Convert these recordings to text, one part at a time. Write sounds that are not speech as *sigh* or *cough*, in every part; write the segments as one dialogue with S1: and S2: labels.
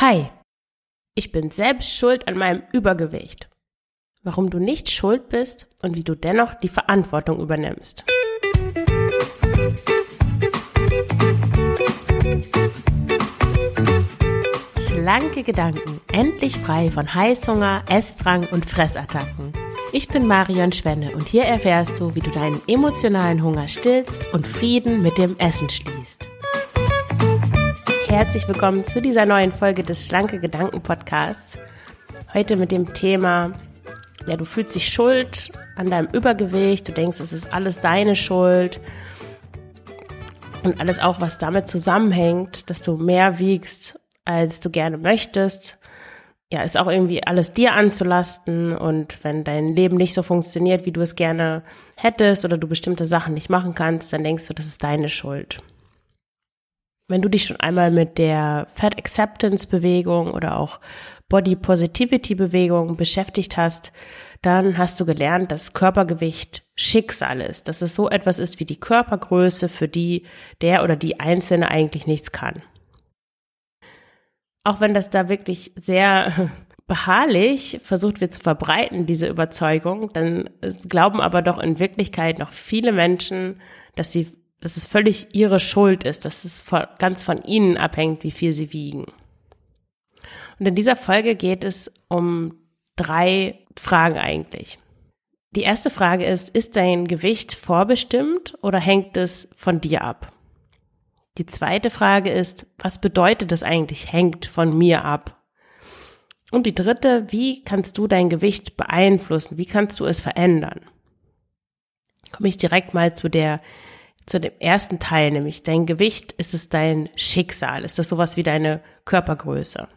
S1: Hi, ich bin selbst schuld an meinem Übergewicht. Warum du nicht schuld bist und wie du dennoch die Verantwortung übernimmst. Schlanke Gedanken, endlich frei von Heißhunger, Essdrang und Fressattacken. Ich bin Marion Schwenne und hier erfährst du, wie du deinen emotionalen Hunger stillst und Frieden mit dem Essen schließt. Herzlich willkommen zu dieser neuen Folge des Schlanke Gedanken Podcasts. Heute mit dem Thema, ja, du fühlst dich schuld an deinem Übergewicht, du denkst, es ist alles deine Schuld und alles auch, was damit zusammenhängt, dass du mehr wiegst, als du gerne möchtest ja, ist auch irgendwie alles dir anzulasten und wenn dein Leben nicht so funktioniert, wie du es gerne hättest oder du bestimmte Sachen nicht machen kannst, dann denkst du, das ist deine Schuld. Wenn du dich schon einmal mit der Fat Acceptance Bewegung oder auch Body Positivity Bewegung beschäftigt hast, dann hast du gelernt, dass Körpergewicht Schicksal ist, dass es so etwas ist wie die Körpergröße, für die der oder die Einzelne eigentlich nichts kann. Auch wenn das da wirklich sehr *laughs* beharrlich versucht wird zu verbreiten, diese Überzeugung, dann glauben aber doch in Wirklichkeit noch viele Menschen, dass sie, dass es völlig ihre Schuld ist, dass es ganz von ihnen abhängt, wie viel sie wiegen. Und in dieser Folge geht es um drei Fragen eigentlich. Die erste Frage ist, ist dein Gewicht vorbestimmt oder hängt es von dir ab? Die zweite Frage ist, was bedeutet das eigentlich, hängt von mir ab? Und die dritte, wie kannst du dein Gewicht beeinflussen? Wie kannst du es verändern? Komme ich direkt mal zu der, zu dem ersten Teil, nämlich dein Gewicht, ist es dein Schicksal? Ist das sowas wie deine Körpergröße?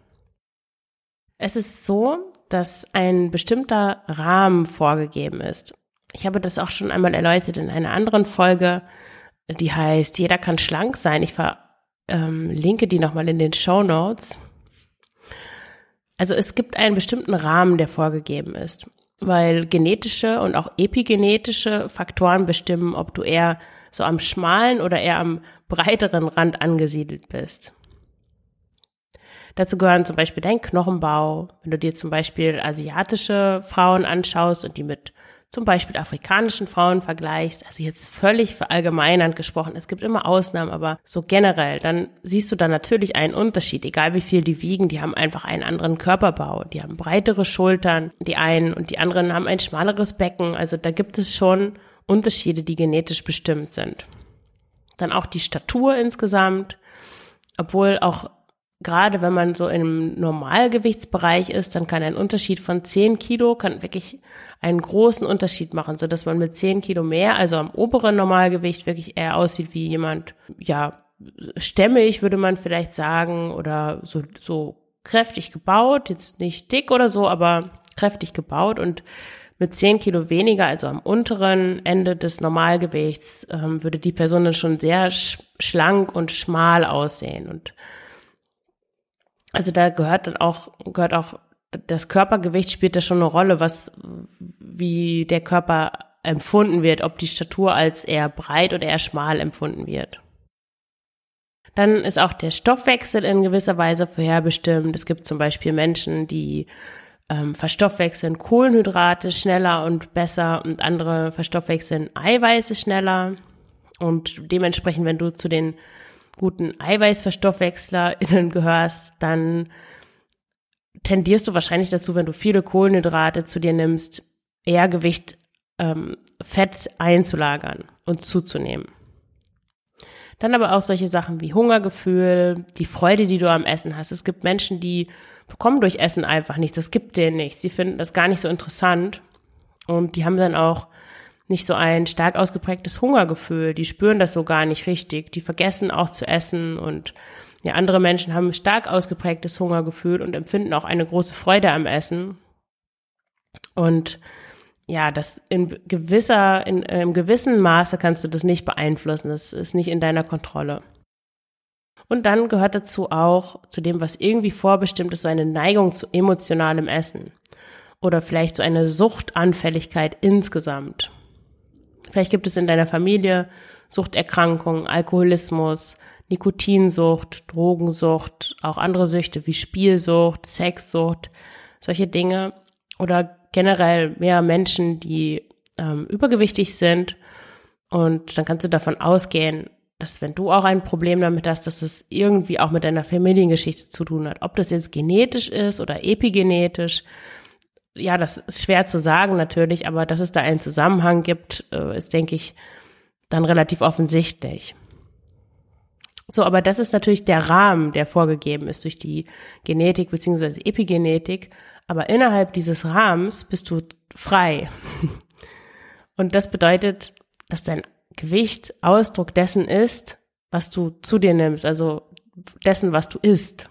S1: Es ist so, dass ein bestimmter Rahmen vorgegeben ist. Ich habe das auch schon einmal erläutert in einer anderen Folge die heißt Jeder kann schlank sein. Ich verlinke ähm, die nochmal in den Show Notes. Also es gibt einen bestimmten Rahmen, der vorgegeben ist, weil genetische und auch epigenetische Faktoren bestimmen, ob du eher so am schmalen oder eher am breiteren Rand angesiedelt bist. Dazu gehören zum Beispiel dein Knochenbau. Wenn du dir zum Beispiel asiatische Frauen anschaust und die mit zum Beispiel afrikanischen Frauen vergleichst, also jetzt völlig verallgemeinernd gesprochen, es gibt immer Ausnahmen, aber so generell, dann siehst du da natürlich einen Unterschied, egal wie viel die wiegen, die haben einfach einen anderen Körperbau, die haben breitere Schultern, die einen und die anderen haben ein schmaleres Becken, also da gibt es schon Unterschiede, die genetisch bestimmt sind. Dann auch die Statur insgesamt, obwohl auch gerade wenn man so im Normalgewichtsbereich ist, dann kann ein Unterschied von 10 Kilo, kann wirklich einen großen Unterschied machen, so dass man mit 10 Kilo mehr, also am oberen Normalgewicht wirklich eher aussieht wie jemand, ja, stämmig würde man vielleicht sagen oder so, so kräftig gebaut, jetzt nicht dick oder so, aber kräftig gebaut. Und mit 10 Kilo weniger, also am unteren Ende des Normalgewichts, ähm, würde die Person dann schon sehr sch schlank und schmal aussehen und also da gehört dann auch, gehört auch, das Körpergewicht spielt da schon eine Rolle, was, wie der Körper empfunden wird, ob die Statur als eher breit oder eher schmal empfunden wird. Dann ist auch der Stoffwechsel in gewisser Weise vorherbestimmt. Es gibt zum Beispiel Menschen, die ähm, verstoffwechseln Kohlenhydrate schneller und besser und andere verstoffwechseln Eiweiße schneller. Und dementsprechend, wenn du zu den guten EiweißverstoffwechslerInnen gehörst, dann tendierst du wahrscheinlich dazu, wenn du viele Kohlenhydrate zu dir nimmst, eher Gewicht ähm, Fett einzulagern und zuzunehmen. Dann aber auch solche Sachen wie Hungergefühl, die Freude, die du am Essen hast. Es gibt Menschen, die bekommen durch Essen einfach nichts. Das gibt denen nichts. Sie finden das gar nicht so interessant. Und die haben dann auch nicht so ein stark ausgeprägtes Hungergefühl. Die spüren das so gar nicht richtig. Die vergessen auch zu essen und ja, andere Menschen haben stark ausgeprägtes Hungergefühl und empfinden auch eine große Freude am Essen. Und ja, das in gewisser, in, in gewissen Maße kannst du das nicht beeinflussen. Das ist nicht in deiner Kontrolle. Und dann gehört dazu auch, zu dem, was irgendwie vorbestimmt ist, so eine Neigung zu emotionalem Essen. Oder vielleicht so eine Suchtanfälligkeit insgesamt. Vielleicht gibt es in deiner Familie Suchterkrankungen, Alkoholismus, Nikotinsucht, Drogensucht, auch andere Süchte wie Spielsucht, Sexsucht, solche Dinge oder generell mehr Menschen, die ähm, übergewichtig sind. Und dann kannst du davon ausgehen, dass wenn du auch ein Problem damit hast, dass es irgendwie auch mit deiner Familiengeschichte zu tun hat. Ob das jetzt genetisch ist oder epigenetisch, ja, das ist schwer zu sagen natürlich, aber dass es da einen Zusammenhang gibt, äh, ist, denke ich, dann relativ offensichtlich. So, aber das ist natürlich der Rahmen, der vorgegeben ist durch die Genetik beziehungsweise Epigenetik. Aber innerhalb dieses Rahmens bist du frei. Und das bedeutet, dass dein Gewicht Ausdruck dessen ist, was du zu dir nimmst, also dessen, was du isst.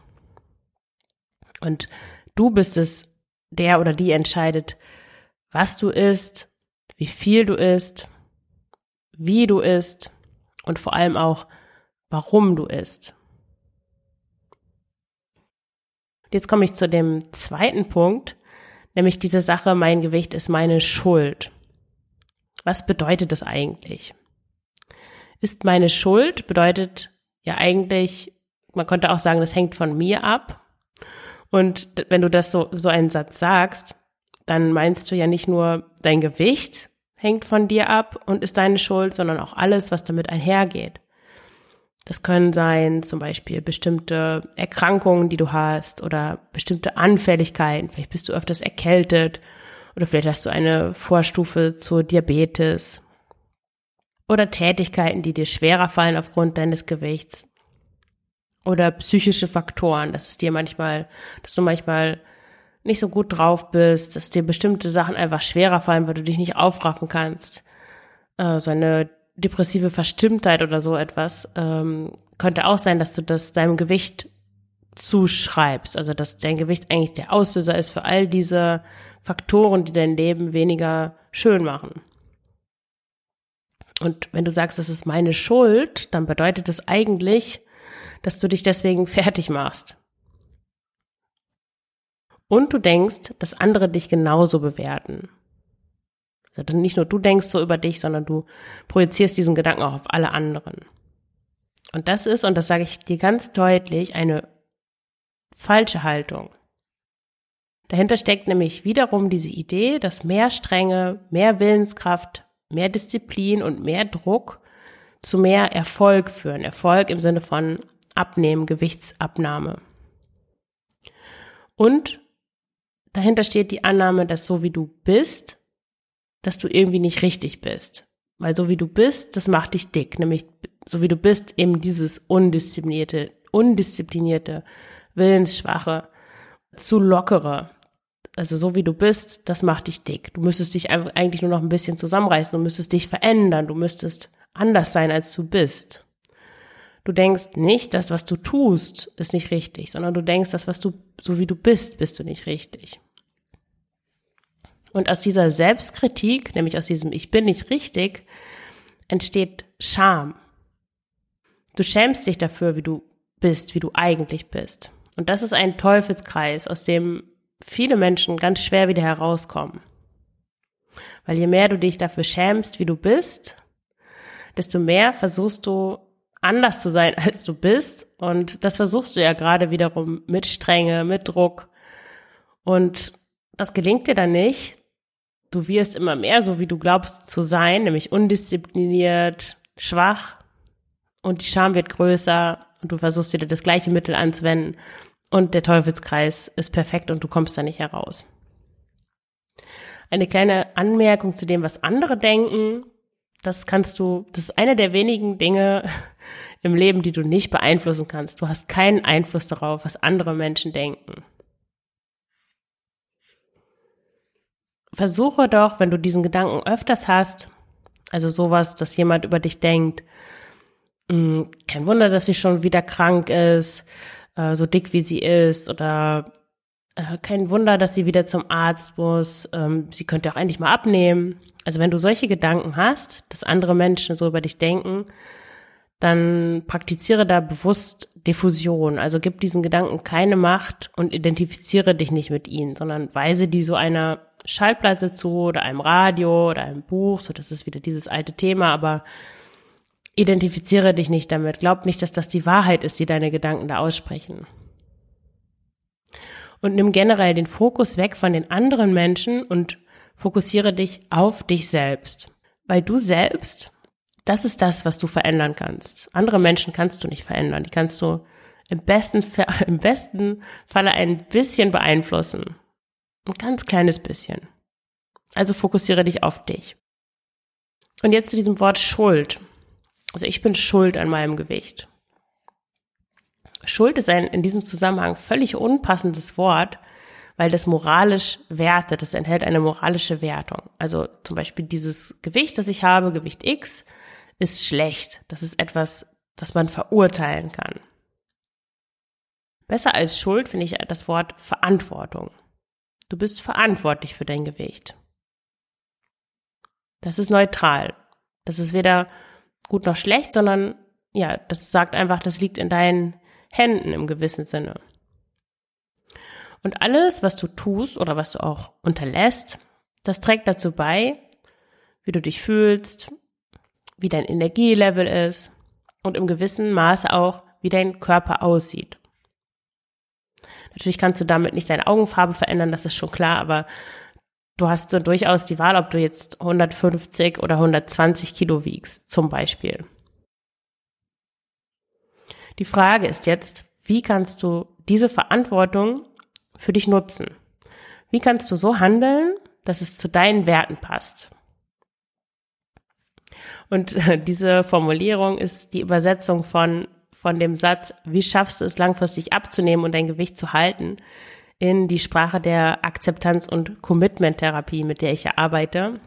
S1: Und du bist es, der oder die entscheidet, was du isst, wie viel du isst, wie du isst und vor allem auch, warum du isst. Jetzt komme ich zu dem zweiten Punkt, nämlich diese Sache, mein Gewicht ist meine Schuld. Was bedeutet das eigentlich? Ist meine Schuld bedeutet ja eigentlich, man könnte auch sagen, das hängt von mir ab. Und wenn du das so, so einen Satz sagst, dann meinst du ja nicht nur dein Gewicht hängt von dir ab und ist deine Schuld, sondern auch alles, was damit einhergeht. Das können sein zum Beispiel bestimmte Erkrankungen, die du hast oder bestimmte Anfälligkeiten. Vielleicht bist du öfters erkältet oder vielleicht hast du eine Vorstufe zur Diabetes oder Tätigkeiten, die dir schwerer fallen aufgrund deines Gewichts oder psychische Faktoren, dass es dir manchmal, dass du manchmal nicht so gut drauf bist, dass dir bestimmte Sachen einfach schwerer fallen, weil du dich nicht aufraffen kannst. Äh, so eine depressive Verstimmtheit oder so etwas ähm, könnte auch sein, dass du das deinem Gewicht zuschreibst, also dass dein Gewicht eigentlich der Auslöser ist für all diese Faktoren, die dein Leben weniger schön machen. Und wenn du sagst, das ist meine Schuld, dann bedeutet das eigentlich, dass du dich deswegen *laughs* fertig machst. Und du denkst, dass andere dich genauso bewerten. Also nicht nur du denkst so über dich, sondern du projizierst diesen Gedanken auch auf alle anderen. Und das ist, und das sage ich dir ganz deutlich, eine falsche Haltung. Dahinter steckt nämlich wiederum diese Idee, dass mehr Strenge, mehr Willenskraft, mehr Disziplin und mehr Druck zu mehr Erfolg führen. Erfolg im Sinne von Abnehmen, Gewichtsabnahme. Und dahinter steht die Annahme, dass so wie du bist, dass du irgendwie nicht richtig bist. Weil so wie du bist, das macht dich dick. Nämlich so wie du bist, eben dieses undisziplinierte, undisziplinierte, willensschwache, zu lockere. Also so wie du bist, das macht dich dick. Du müsstest dich eigentlich nur noch ein bisschen zusammenreißen. Du müsstest dich verändern. Du müsstest anders sein, als du bist. Du denkst nicht, das, was du tust, ist nicht richtig, sondern du denkst, das, was du, so wie du bist, bist du nicht richtig. Und aus dieser Selbstkritik, nämlich aus diesem Ich bin nicht richtig, entsteht Scham. Du schämst dich dafür, wie du bist, wie du eigentlich bist. Und das ist ein Teufelskreis, aus dem viele Menschen ganz schwer wieder herauskommen. Weil je mehr du dich dafür schämst, wie du bist, desto mehr versuchst du anders zu sein, *laughs* als du bist. Und das versuchst du ja gerade wiederum mit Strenge, mit Druck. Und das gelingt dir dann nicht, du wirst immer mehr so, wie du glaubst zu sein, nämlich undiszipliniert, schwach und die Scham wird größer und du versuchst wieder das gleiche Mittel anzuwenden und der Teufelskreis ist perfekt und du kommst da nicht heraus. Eine kleine Anmerkung zu dem, was andere denken. Das kannst du, das ist eine der wenigen Dinge *laughs* im Leben, die du nicht beeinflussen kannst. Du hast keinen Einfluss darauf, was andere Menschen denken. Versuche doch, wenn du diesen Gedanken öfters hast, also sowas, dass jemand über dich denkt, hm, kein Wunder, dass sie schon wieder krank ist, äh, so dick wie sie ist, oder äh, kein Wunder, dass sie wieder zum Arzt muss, ähm, sie könnte auch endlich mal abnehmen. Also wenn du solche Gedanken hast, dass andere Menschen so über dich denken, dann praktiziere da bewusst Diffusion. Also gib diesen Gedanken keine Macht und identifiziere dich nicht mit ihnen, sondern weise die so einer Schallplatte zu oder einem Radio oder einem Buch, so das ist wieder dieses alte Thema, aber identifiziere dich nicht damit. Glaub nicht, dass das die Wahrheit ist, die deine Gedanken da aussprechen. Und nimm generell den Fokus weg von den anderen Menschen und fokussiere dich auf dich selbst. Weil du selbst, das ist das, was du verändern kannst. Andere Menschen kannst du nicht verändern. Die kannst du im besten, *laughs* im besten Falle ein bisschen beeinflussen. Ein ganz kleines bisschen. Also fokussiere dich auf dich. Und jetzt zu diesem Wort Schuld. Also ich bin schuld an meinem Gewicht. Schuld ist ein in diesem Zusammenhang völlig unpassendes Wort, weil das moralisch wertet, das enthält eine moralische Wertung. Also zum Beispiel dieses Gewicht, das ich habe, Gewicht X, ist schlecht. Das ist etwas, das man verurteilen kann. Besser als Schuld finde ich das Wort Verantwortung. Du bist verantwortlich für dein Gewicht. Das ist neutral. Das ist weder gut noch schlecht, sondern ja, das sagt einfach, das liegt in deinen Händen im gewissen Sinne. Und alles, was du tust oder was du auch unterlässt, das trägt dazu bei, wie du dich fühlst, wie dein Energielevel ist und im gewissen Maße auch, wie dein Körper aussieht. Natürlich kannst du damit nicht deine Augenfarbe verändern, das ist schon klar, aber du hast so durchaus die Wahl, ob du jetzt 150 oder 120 Kilo wiegst, zum Beispiel. Die Frage ist jetzt, wie kannst du diese Verantwortung für dich nutzen? Wie kannst du so handeln, dass es zu deinen Werten passt? Und *laughs* diese Formulierung ist die Übersetzung von, von dem Satz, wie schaffst du es langfristig abzunehmen und dein Gewicht zu halten, in die Sprache der Akzeptanz- und Commitment-Therapie, mit der ich ja arbeite,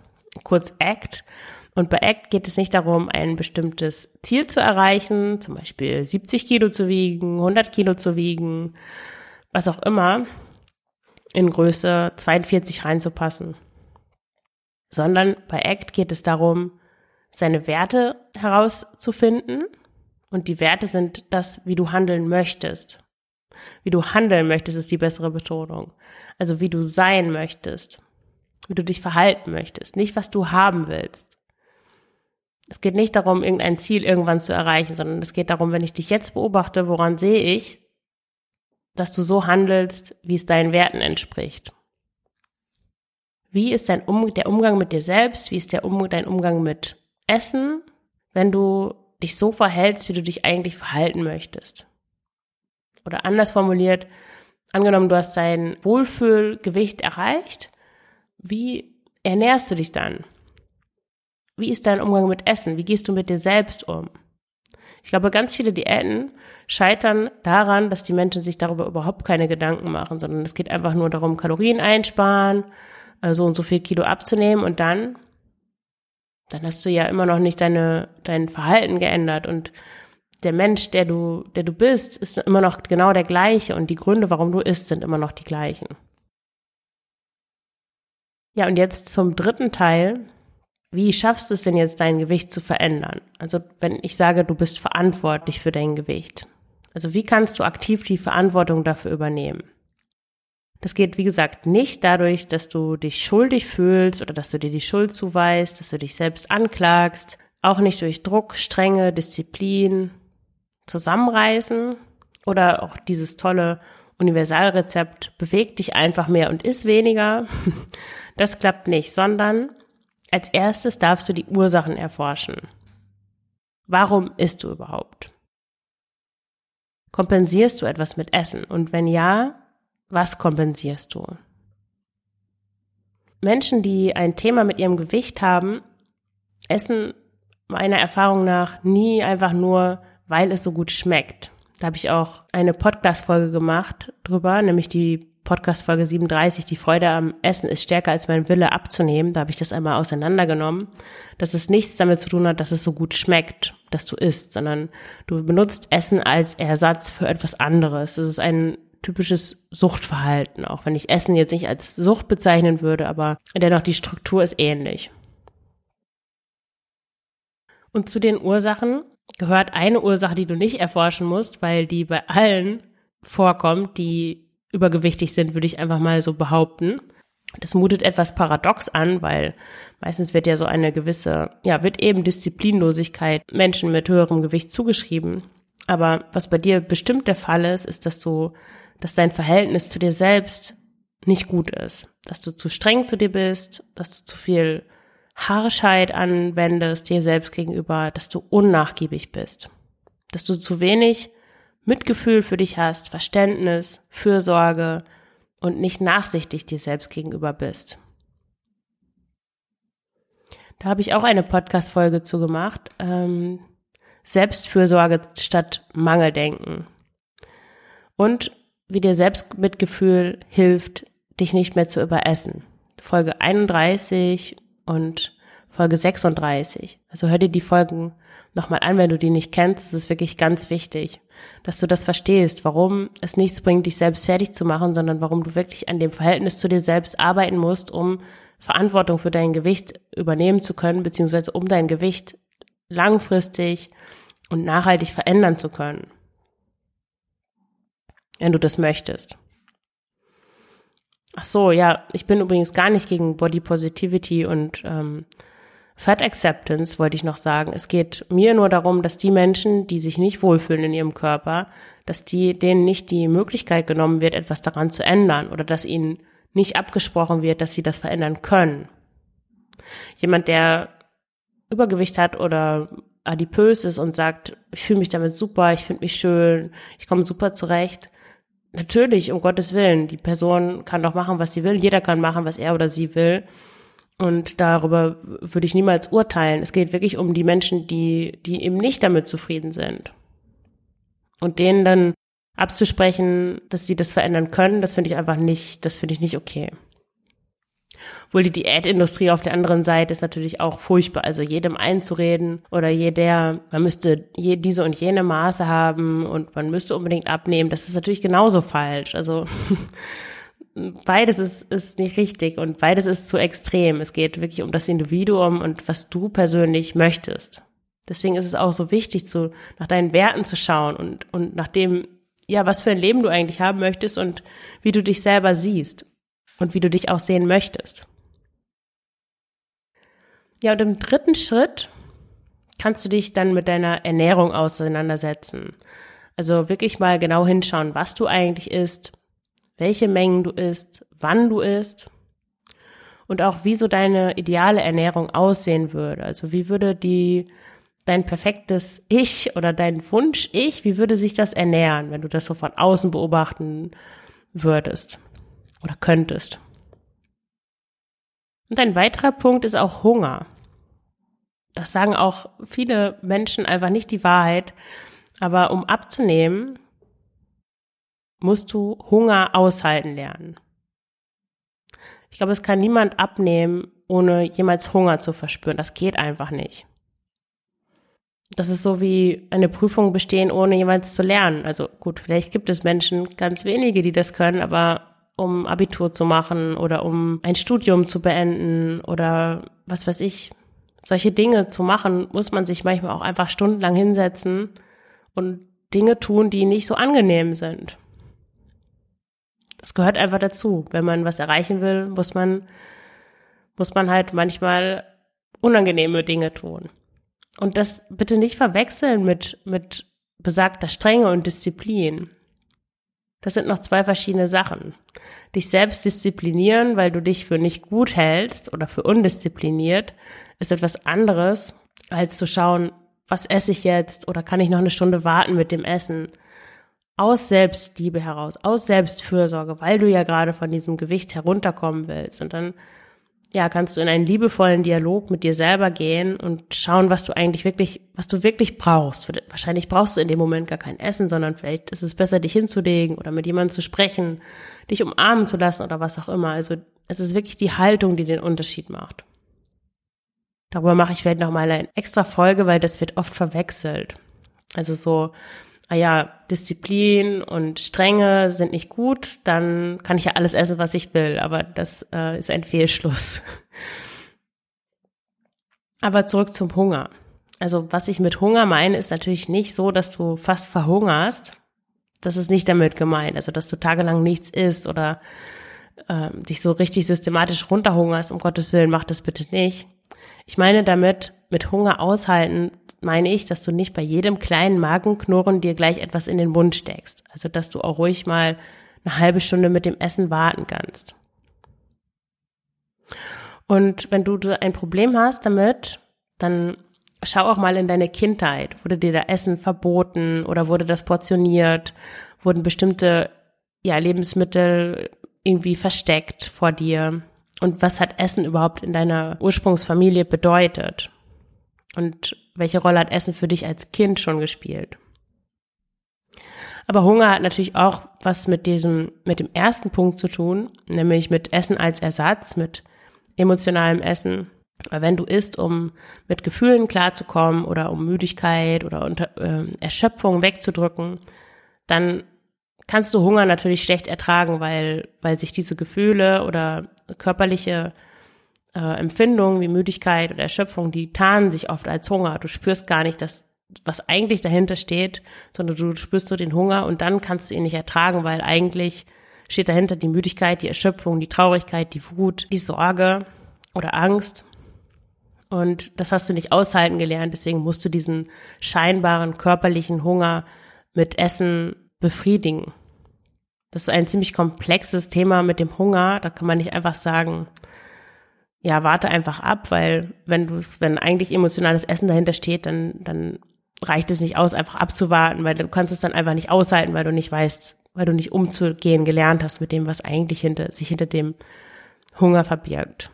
S1: kurz ACT. Und bei ACT geht es nicht darum, ein bestimmtes Ziel zu erreichen, zum Beispiel 70 Kilo zu wiegen, 100 Kilo zu wiegen, was auch immer, in Größe 42 reinzupassen. Sondern bei ACT geht es darum, seine Werte herauszufinden. Und die Werte sind das, wie du handeln möchtest. Wie du handeln möchtest, ist die bessere Betonung. Also wie du sein möchtest, wie du dich verhalten möchtest, nicht was du haben willst. Es geht nicht darum, irgendein Ziel irgendwann zu erreichen, sondern es geht darum, wenn ich dich jetzt beobachte, woran sehe ich, dass du so handelst, wie es deinen Werten entspricht. Wie ist dein um der Umgang mit dir selbst? Wie ist der um dein Umgang mit Essen, wenn du dich so verhältst, wie du dich eigentlich verhalten möchtest? Oder anders formuliert, angenommen, du hast dein Wohlfühlgewicht erreicht, wie ernährst du dich dann? Wie ist dein Umgang mit Essen? Wie gehst du mit dir selbst um? Ich glaube, ganz viele Diäten scheitern daran, dass die Menschen sich darüber überhaupt keine Gedanken machen, sondern es geht einfach nur darum, Kalorien einsparen, so also und so viel Kilo abzunehmen und dann, dann hast du ja immer noch nicht deine, dein Verhalten geändert und der Mensch, der du, der du bist, ist immer noch genau der gleiche und die Gründe, warum du isst, sind immer noch die gleichen. Ja, und jetzt zum dritten Teil. Wie schaffst du es denn jetzt, dein Gewicht zu verändern? Also, wenn ich sage, du bist verantwortlich für dein Gewicht. Also, wie kannst du aktiv die Verantwortung dafür übernehmen? Das geht, wie gesagt, nicht dadurch, dass du dich schuldig fühlst oder dass du dir die Schuld zuweist, dass du dich selbst anklagst, auch nicht durch Druck, Strenge, Disziplin zusammenreißen oder auch dieses tolle Universalrezept, beweg dich einfach mehr und iss weniger. *laughs* Das klappt nicht, sondern als erstes darfst du die Ursachen erforschen. Warum isst du überhaupt? Kompensierst du etwas mit Essen? Und wenn ja, was kompensierst du? Menschen, die ein Thema mit ihrem Gewicht haben, essen meiner Erfahrung nach nie einfach nur weil es so gut schmeckt. Da habe ich auch eine Podcast-Folge gemacht drüber, nämlich die Podcast-Folge 37, die Freude am Essen ist stärker als mein Wille abzunehmen. Da habe ich das einmal auseinandergenommen, dass es nichts damit zu tun hat, dass es so gut schmeckt, dass du isst, sondern du benutzt Essen als Ersatz für etwas anderes. Es ist ein typisches Suchtverhalten, auch wenn ich Essen jetzt nicht als Sucht bezeichnen würde, aber dennoch die Struktur ist ähnlich. Und zu den Ursachen gehört eine Ursache, die du nicht erforschen musst, weil die bei allen vorkommt, die übergewichtig sind, würde ich einfach mal so behaupten. Das mutet etwas paradox an, weil meistens wird ja so eine gewisse, ja, wird eben Disziplinlosigkeit Menschen mit höherem Gewicht zugeschrieben. Aber was bei dir bestimmt der Fall ist, ist, dass du, dass dein Verhältnis zu dir selbst nicht gut ist. Dass du zu streng zu dir bist, dass du zu viel Harschheit anwendest dir selbst gegenüber, dass du unnachgiebig bist. Dass du zu wenig Mitgefühl für dich hast, Verständnis, Fürsorge, und nicht nachsichtig dir selbst gegenüber bist. Da habe ich auch eine Podcast-Folge zu gemacht. Ähm, Selbstfürsorge statt Mangeldenken. Und wie dir Selbstmitgefühl hilft, dich nicht mehr zu überessen. Folge 31 und Folge 36. Also hör dir die Folgen nochmal an, wenn du die nicht kennst. Das ist wirklich ganz wichtig, dass du das verstehst, warum es nichts bringt, dich selbst fertig zu machen, sondern warum du wirklich an dem Verhältnis zu dir selbst arbeiten musst, um Verantwortung für dein Gewicht übernehmen zu können, beziehungsweise um dein Gewicht langfristig und nachhaltig verändern zu können. Wenn du das möchtest. Ach so, ja, ich bin übrigens gar nicht gegen Body Positivity und ähm, Fat Acceptance wollte ich noch sagen. Es geht mir nur darum, dass die Menschen, die sich nicht wohlfühlen in ihrem Körper, dass die, denen nicht die Möglichkeit genommen wird, etwas daran zu ändern oder dass ihnen nicht abgesprochen wird, dass sie das verändern können. Jemand, der Übergewicht hat oder adipös ist und sagt, ich fühle mich damit super, ich finde mich schön, ich komme super zurecht. Natürlich, um Gottes Willen, die Person kann doch machen, was sie will, jeder kann machen, was er oder sie will. Und darüber würde ich niemals urteilen. Es geht wirklich um die Menschen, die, die eben nicht damit zufrieden sind. Und denen dann abzusprechen, dass sie das verändern können, das finde ich einfach nicht, das finde ich nicht okay. Obwohl die Diätindustrie auf der anderen Seite ist natürlich auch furchtbar. Also jedem einzureden oder jeder, man müsste je, diese und jene Maße haben und man müsste unbedingt abnehmen, das ist natürlich genauso falsch. Also *laughs* beides ist, ist nicht richtig und beides ist zu extrem. Es geht wirklich um das Individuum und was du persönlich möchtest. Deswegen ist es auch so wichtig, zu, nach deinen Werten zu schauen und, und nach dem, ja, was für ein Leben du eigentlich haben möchtest und wie du dich selber siehst und wie du dich auch sehen möchtest. Ja, und im dritten Schritt kannst du dich dann mit deiner Ernährung auseinandersetzen. Also wirklich mal genau hinschauen, was du eigentlich isst, welche Mengen du isst, wann du isst und auch wie so deine ideale Ernährung aussehen würde. Also wie würde die dein perfektes Ich oder dein Wunsch Ich, wie würde sich das ernähren, wenn du das so von außen beobachten würdest oder könntest? Und ein weiterer Punkt ist auch Hunger. Das sagen auch viele Menschen einfach nicht die Wahrheit. Aber um abzunehmen, musst du Hunger aushalten lernen. Ich glaube, es kann niemand abnehmen, ohne jemals Hunger zu verspüren. Das geht einfach nicht. Das ist so wie eine Prüfung bestehen, ohne jemals zu lernen. Also gut, vielleicht gibt es Menschen, ganz wenige, die das können, aber um Abitur zu machen oder um ein Studium zu beenden oder was weiß ich, solche Dinge zu machen, muss man sich manchmal auch einfach stundenlang hinsetzen und Dinge tun, die nicht so angenehm sind. Das gehört einfach dazu. Wenn man was erreichen will, muss man, muss man halt manchmal unangenehme Dinge tun. Und das bitte nicht verwechseln mit, mit besagter Strenge und Disziplin. Das sind noch zwei verschiedene Sachen. Dich selbst disziplinieren, weil du dich für nicht gut hältst oder für undiszipliniert, ist etwas anderes, als zu schauen, was esse ich jetzt oder kann ich noch eine Stunde warten mit dem Essen aus Selbstliebe heraus, aus Selbstfürsorge, weil du ja gerade von diesem Gewicht herunterkommen willst. Und dann, ja, kannst du in einen liebevollen Dialog mit dir selber gehen und schauen, was du eigentlich wirklich, was du wirklich brauchst. Wahrscheinlich brauchst du in dem Moment gar kein Essen, sondern vielleicht ist es besser, dich hinzulegen oder mit jemandem zu sprechen, dich umarmen zu lassen oder was auch immer. Also, es ist wirklich die Haltung, die den Unterschied macht. Darüber mache ich vielleicht nochmal eine extra Folge, weil das wird oft verwechselt. Also so, ah ja, Disziplin und Strenge sind nicht gut, dann kann ich ja alles essen, was ich will. Aber das äh, ist ein Fehlschluss. *laughs* Aber zurück zum Hunger. Also was ich mit Hunger meine, ist natürlich nicht so, dass du fast verhungerst. Das ist nicht damit gemeint. Also dass du tagelang nichts isst oder äh, dich so richtig systematisch runterhungerst, um Gottes Willen, mach das bitte nicht. Ich meine damit, mit Hunger aushalten, meine ich, dass du nicht bei jedem kleinen Magenknurren dir gleich etwas in den Mund steckst. Also, dass du auch ruhig mal eine halbe Stunde mit dem Essen warten kannst. Und wenn du ein Problem hast damit, dann schau auch mal in deine Kindheit. Wurde dir da Essen verboten oder wurde das portioniert? Wurden bestimmte ja, Lebensmittel irgendwie versteckt vor dir? Und was hat Essen überhaupt in deiner Ursprungsfamilie bedeutet? Und welche Rolle hat Essen für dich als Kind schon gespielt? Aber Hunger hat natürlich auch was mit diesem, mit dem ersten Punkt zu tun, nämlich mit Essen als Ersatz, mit emotionalem Essen. Weil wenn du isst, um mit Gefühlen klarzukommen oder um Müdigkeit oder unter, äh, Erschöpfung wegzudrücken, dann kannst du Hunger natürlich schlecht ertragen, weil, weil sich diese Gefühle oder körperliche äh, Empfindungen wie Müdigkeit oder Erschöpfung, die tarnen sich oft als Hunger. Du spürst gar nicht, dass was eigentlich dahinter steht, sondern du spürst so den Hunger und dann kannst du ihn nicht ertragen, weil eigentlich steht dahinter die Müdigkeit, die Erschöpfung, die Traurigkeit, die Wut, die Sorge oder Angst. Und das hast du nicht aushalten gelernt, deswegen musst du diesen scheinbaren körperlichen Hunger mit Essen befriedigen. Das ist ein ziemlich komplexes Thema mit dem Hunger. Da kann man nicht einfach sagen, ja, warte einfach ab, weil wenn du es, wenn eigentlich emotionales Essen dahinter steht, dann, dann reicht es nicht aus, einfach abzuwarten, weil du kannst es dann einfach nicht aushalten, weil du nicht weißt, weil du nicht umzugehen gelernt hast mit dem, was eigentlich hinter, sich hinter dem Hunger verbirgt.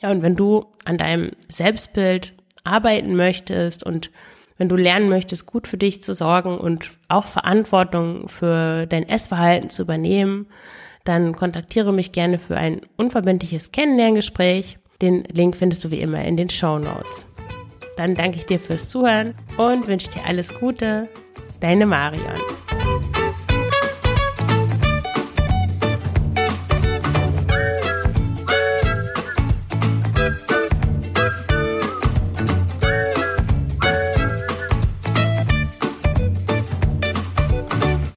S1: Ja, und wenn du an deinem Selbstbild arbeiten möchtest und wenn du lernen möchtest, gut für dich zu sorgen und auch Verantwortung für dein Essverhalten zu übernehmen, dann kontaktiere mich gerne für ein unverbindliches Kennenlerngespräch. Den Link findest du wie immer in den Show Notes. Dann danke ich dir fürs Zuhören und wünsche dir alles Gute. Deine Marion.